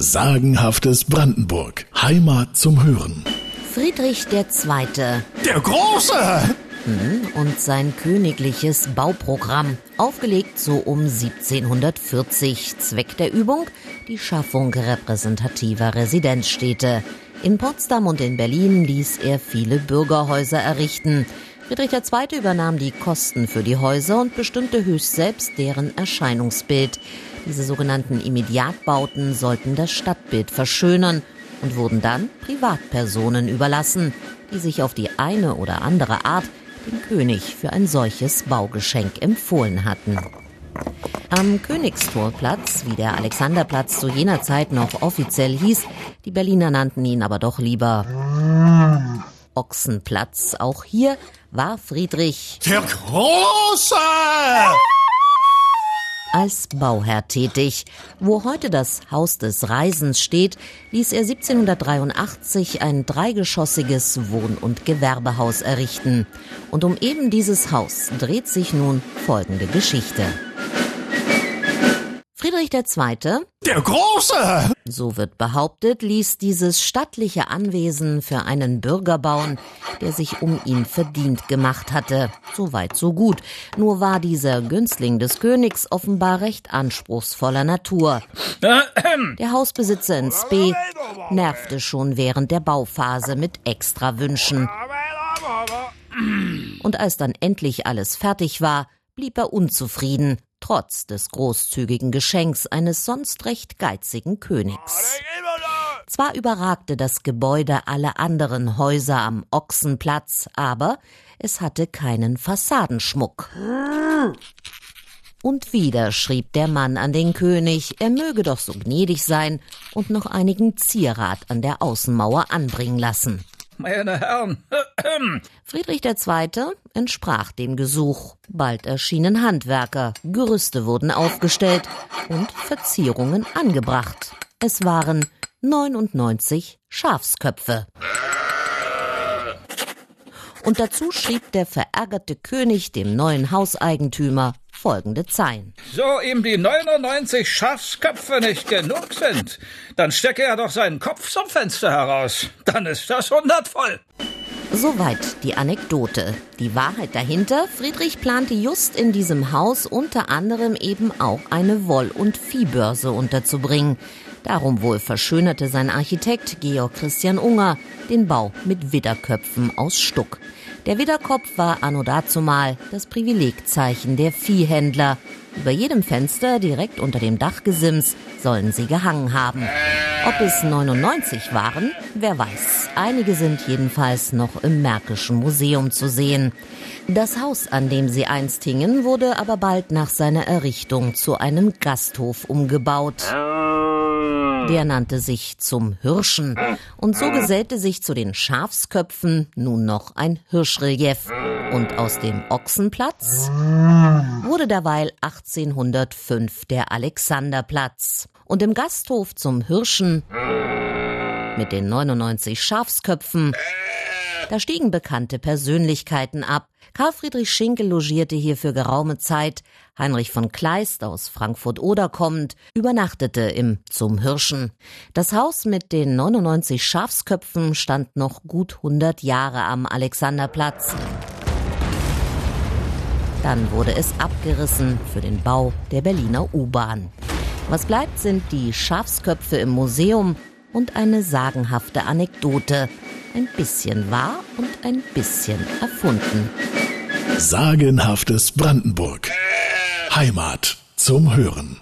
Sagenhaftes Brandenburg. Heimat zum Hören. Friedrich II. Der Große! und sein königliches Bauprogramm, aufgelegt so um 1740. Zweck der Übung die Schaffung repräsentativer Residenzstädte. In Potsdam und in Berlin ließ er viele Bürgerhäuser errichten. Friedrich II. übernahm die Kosten für die Häuser und bestimmte höchst selbst deren Erscheinungsbild. Diese sogenannten Immediatbauten sollten das Stadtbild verschönern und wurden dann Privatpersonen überlassen, die sich auf die eine oder andere Art den König für ein solches Baugeschenk empfohlen hatten. Am Königstorplatz, wie der Alexanderplatz zu jener Zeit noch offiziell hieß, die Berliner nannten ihn aber doch lieber Ochsenplatz. Auch hier war Friedrich Der Große! Als Bauherr tätig. Wo heute das Haus des Reisens steht, ließ er 1783 ein dreigeschossiges Wohn- und Gewerbehaus errichten. Und um eben dieses Haus dreht sich nun folgende Geschichte. Friedrich II., Der Große! so wird behauptet, ließ dieses stattliche Anwesen für einen Bürger bauen, der sich um ihn verdient gemacht hatte. So weit, so gut. Nur war dieser Günstling des Königs offenbar recht anspruchsvoller Natur. Der Hausbesitzer in Spee nervte schon während der Bauphase mit Extrawünschen. Und als dann endlich alles fertig war, blieb er unzufrieden, trotz des großzügigen Geschenks eines sonst recht geizigen Königs. Zwar überragte das Gebäude alle anderen Häuser am Ochsenplatz, aber es hatte keinen Fassadenschmuck. Und wieder schrieb der Mann an den König, er möge doch so gnädig sein und noch einigen Zierat an der Außenmauer anbringen lassen. Meine Herren, Friedrich II. entsprach dem Gesuch. Bald erschienen Handwerker, Gerüste wurden aufgestellt und Verzierungen angebracht. Es waren 99 Schafsköpfe. Und dazu schrieb der verärgerte König dem neuen Hauseigentümer folgende Zeilen. so ihm die 99 Schafsköpfe nicht genug sind, dann stecke er doch seinen Kopf zum Fenster heraus. Dann ist das hundertvoll. Soweit die Anekdote. Die Wahrheit dahinter, Friedrich plante just in diesem Haus unter anderem eben auch eine Woll- und Viehbörse unterzubringen. Darum wohl verschönerte sein Architekt Georg Christian Unger den Bau mit Widderköpfen aus Stuck. Der Widderkopf war anno dazumal das Privilegzeichen der Viehhändler. Über jedem Fenster direkt unter dem Dachgesims sollen sie gehangen haben. Ob es 99 waren, wer weiß. Einige sind jedenfalls noch im Märkischen Museum zu sehen. Das Haus, an dem sie einst hingen, wurde aber bald nach seiner Errichtung zu einem Gasthof umgebaut. Der nannte sich zum Hirschen. Und so gesellte sich zu den Schafsköpfen nun noch ein Hirschrelief. Und aus dem Ochsenplatz wurde derweil 1805 der Alexanderplatz. Und im Gasthof zum Hirschen mit den 99 Schafsköpfen da stiegen bekannte Persönlichkeiten ab. Karl Friedrich Schinkel logierte hier für geraume Zeit. Heinrich von Kleist aus Frankfurt-Oder kommend übernachtete im Zum Hirschen. Das Haus mit den 99 Schafsköpfen stand noch gut 100 Jahre am Alexanderplatz. Dann wurde es abgerissen für den Bau der Berliner U-Bahn. Was bleibt, sind die Schafsköpfe im Museum und eine sagenhafte Anekdote. Ein bisschen wahr und ein bisschen erfunden. Sagenhaftes Brandenburg. Heimat zum Hören.